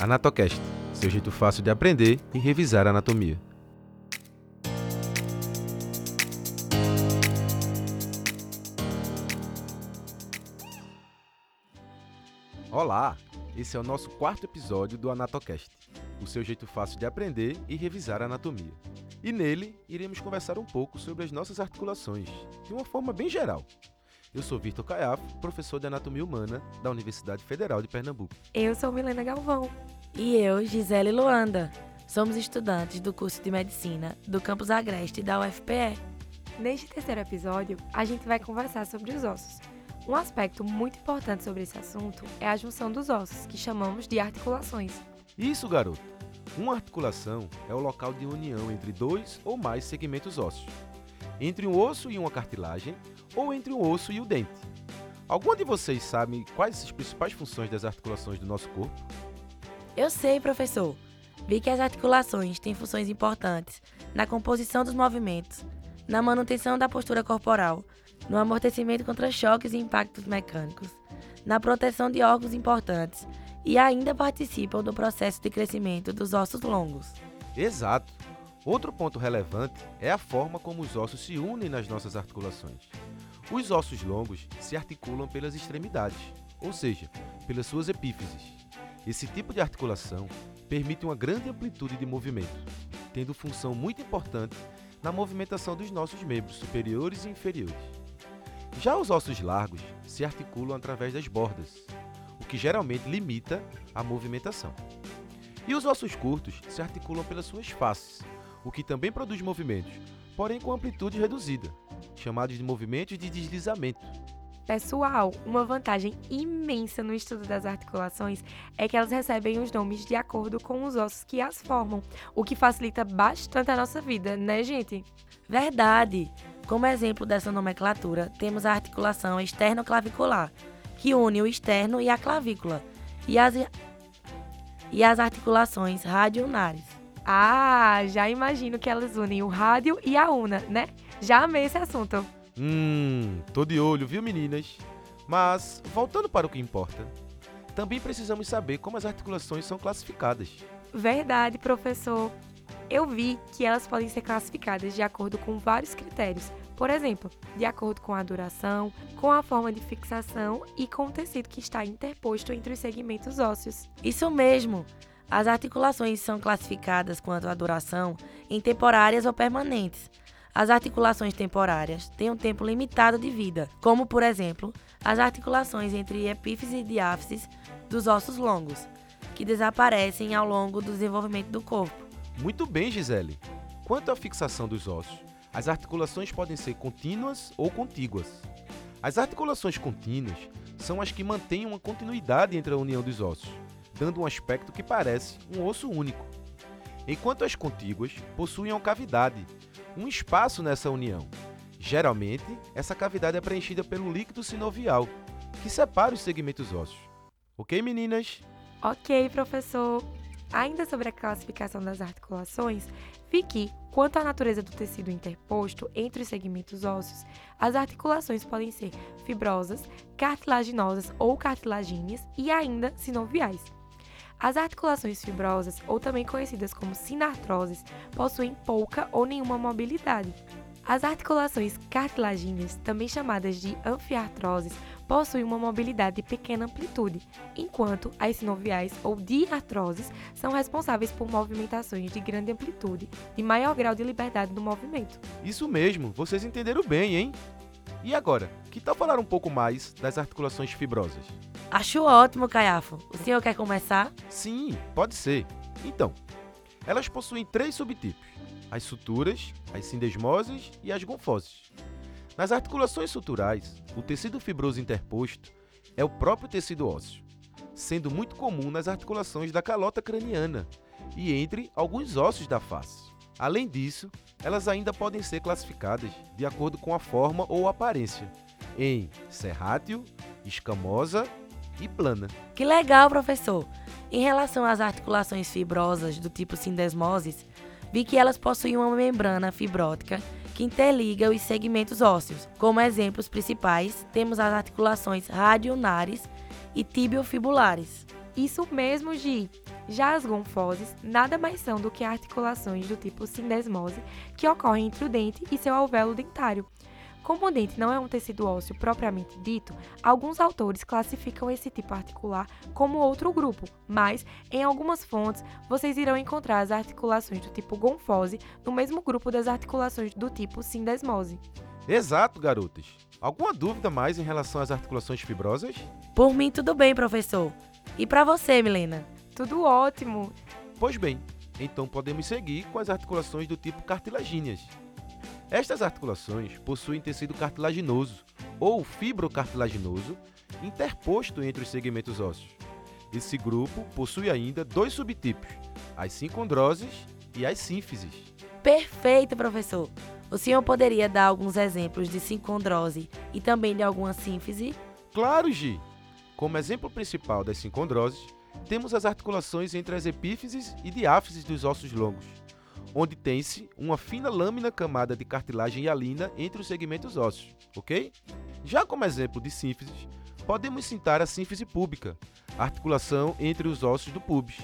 Anatocast, seu jeito fácil de aprender e revisar a anatomia. Olá, esse é o nosso quarto episódio do Anatocast, o seu jeito fácil de aprender e revisar a anatomia. E nele iremos conversar um pouco sobre as nossas articulações, de uma forma bem geral. Eu sou Vitor Caiafo, professor de Anatomia Humana da Universidade Federal de Pernambuco. Eu sou Milena Galvão. E eu, Gisele Luanda. Somos estudantes do curso de Medicina do Campus Agreste da UFPE. Neste terceiro episódio, a gente vai conversar sobre os ossos. Um aspecto muito importante sobre esse assunto é a junção dos ossos, que chamamos de articulações. Isso, garoto! Uma articulação é o local de união entre dois ou mais segmentos ósseos, entre um osso e uma cartilagem ou entre um osso e o dente. Algum de vocês sabe quais as principais funções das articulações do nosso corpo? Eu sei, professor. Vi que as articulações têm funções importantes na composição dos movimentos, na manutenção da postura corporal, no amortecimento contra choques e impactos mecânicos, na proteção de órgãos importantes e ainda participam do processo de crescimento dos ossos longos. Exato. Outro ponto relevante é a forma como os ossos se unem nas nossas articulações. Os ossos longos se articulam pelas extremidades, ou seja, pelas suas epífises. Esse tipo de articulação permite uma grande amplitude de movimento, tendo função muito importante na movimentação dos nossos membros superiores e inferiores. Já os ossos largos se articulam através das bordas, o que geralmente limita a movimentação. E os ossos curtos se articulam pelas suas faces, o que também produz movimentos, porém com amplitude reduzida, chamados de movimentos de deslizamento. Pessoal, uma vantagem imensa no estudo das articulações é que elas recebem os nomes de acordo com os ossos que as formam, o que facilita bastante a nossa vida, né, gente? Verdade! Como exemplo dessa nomenclatura, temos a articulação externo-clavicular, que une o externo e a clavícula, e as, e as articulações radionares. Ah, já imagino que elas unem o rádio e a una, né? Já amei esse assunto. Hum, tô de olho, viu, meninas? Mas, voltando para o que importa, também precisamos saber como as articulações são classificadas. Verdade, professor. Eu vi que elas podem ser classificadas de acordo com vários critérios. Por exemplo, de acordo com a duração, com a forma de fixação e com o tecido que está interposto entre os segmentos ósseos. Isso mesmo! As articulações são classificadas quanto à duração em temporárias ou permanentes. As articulações temporárias têm um tempo limitado de vida, como, por exemplo, as articulações entre epífise e diáfise dos ossos longos, que desaparecem ao longo do desenvolvimento do corpo. Muito bem, Gisele. Quanto à fixação dos ossos, as articulações podem ser contínuas ou contíguas. As articulações contínuas são as que mantêm uma continuidade entre a união dos ossos, dando um aspecto que parece um osso único. Enquanto as contíguas possuem uma cavidade, um espaço nessa união. Geralmente, essa cavidade é preenchida pelo líquido sinovial, que separa os segmentos ósseos. Ok, meninas? Ok, professor. Ainda sobre a classificação das articulações, vi que, quanto à natureza do tecido interposto entre os segmentos ósseos, as articulações podem ser fibrosas, cartilaginosas ou cartilagíneas e ainda sinoviais. As articulações fibrosas, ou também conhecidas como sinartroses, possuem pouca ou nenhuma mobilidade. As articulações cartilagíneas, também chamadas de anfiartroses, possuem uma mobilidade de pequena amplitude, enquanto as sinoviais ou diartroses são responsáveis por movimentações de grande amplitude e maior grau de liberdade no movimento. Isso mesmo, vocês entenderam bem, hein? E agora, que tal falar um pouco mais das articulações fibrosas? Acho ótimo, Caiafo. O senhor quer começar? Sim, pode ser. Então, elas possuem três subtipos: as suturas, as sindesmoses e as gonfoses. Nas articulações suturais, o tecido fibroso interposto é o próprio tecido ósseo, sendo muito comum nas articulações da calota craniana e entre alguns ossos da face. Além disso, elas ainda podem ser classificadas de acordo com a forma ou aparência, em serrátil, escamosa e plana. Que legal, professor! Em relação às articulações fibrosas do tipo sindesmoses, vi que elas possuem uma membrana fibrótica que interliga os segmentos ósseos. Como exemplos principais, temos as articulações radionares e tibiofibulares. Isso mesmo, Gi. Já as gonfoses nada mais são do que articulações do tipo sindesmose que ocorrem entre o dente e seu alvéolo dentário. Como o dente não é um tecido ósseo propriamente dito, alguns autores classificam esse tipo articular como outro grupo, mas em algumas fontes vocês irão encontrar as articulações do tipo gonfose no mesmo grupo das articulações do tipo sindesmose. Exato, garotas. Alguma dúvida mais em relação às articulações fibrosas? Por mim, tudo bem, professor. E para você, Milena? Tudo ótimo! Pois bem, então podemos seguir com as articulações do tipo cartilagíneas. Estas articulações possuem tecido cartilaginoso ou fibrocartilaginoso interposto entre os segmentos ósseos. Esse grupo possui ainda dois subtipos, as sincondroses e as sínfises. Perfeito, professor. O senhor poderia dar alguns exemplos de sincondrose e também de alguma sínfise? Claro, Gi! Como exemplo principal das sincondroses, temos as articulações entre as epífises e diáfises dos ossos longos, onde tem-se uma fina lâmina camada de cartilagem hialina entre os segmentos ósseos, ok? Já como exemplo de sínfises, podemos citar a sínfise púbica, articulação entre os ossos do pubis,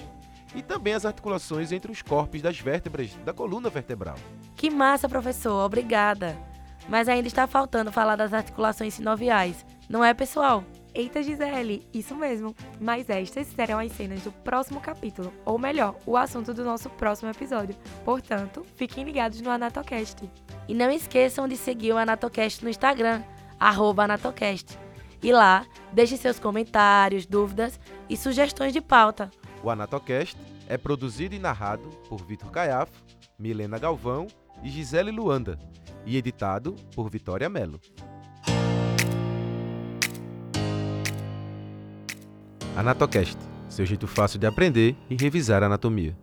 e também as articulações entre os corpos das vértebras da coluna vertebral. Que massa, professor, obrigada. Mas ainda está faltando falar das articulações sinoviais, não é, pessoal? Eita, Gisele, isso mesmo. Mas estas serão as cenas do próximo capítulo, ou melhor, o assunto do nosso próximo episódio. Portanto, fiquem ligados no Anatocast. E não esqueçam de seguir o Anatocast no Instagram, arroba Anatocast. E lá, deixe seus comentários, dúvidas e sugestões de pauta. O Anatocast é produzido e narrado por Vitor Caiafo, Milena Galvão e Gisele Luanda, e editado por Vitória Mello. Anatocast, seu jeito fácil de aprender e revisar anatomia.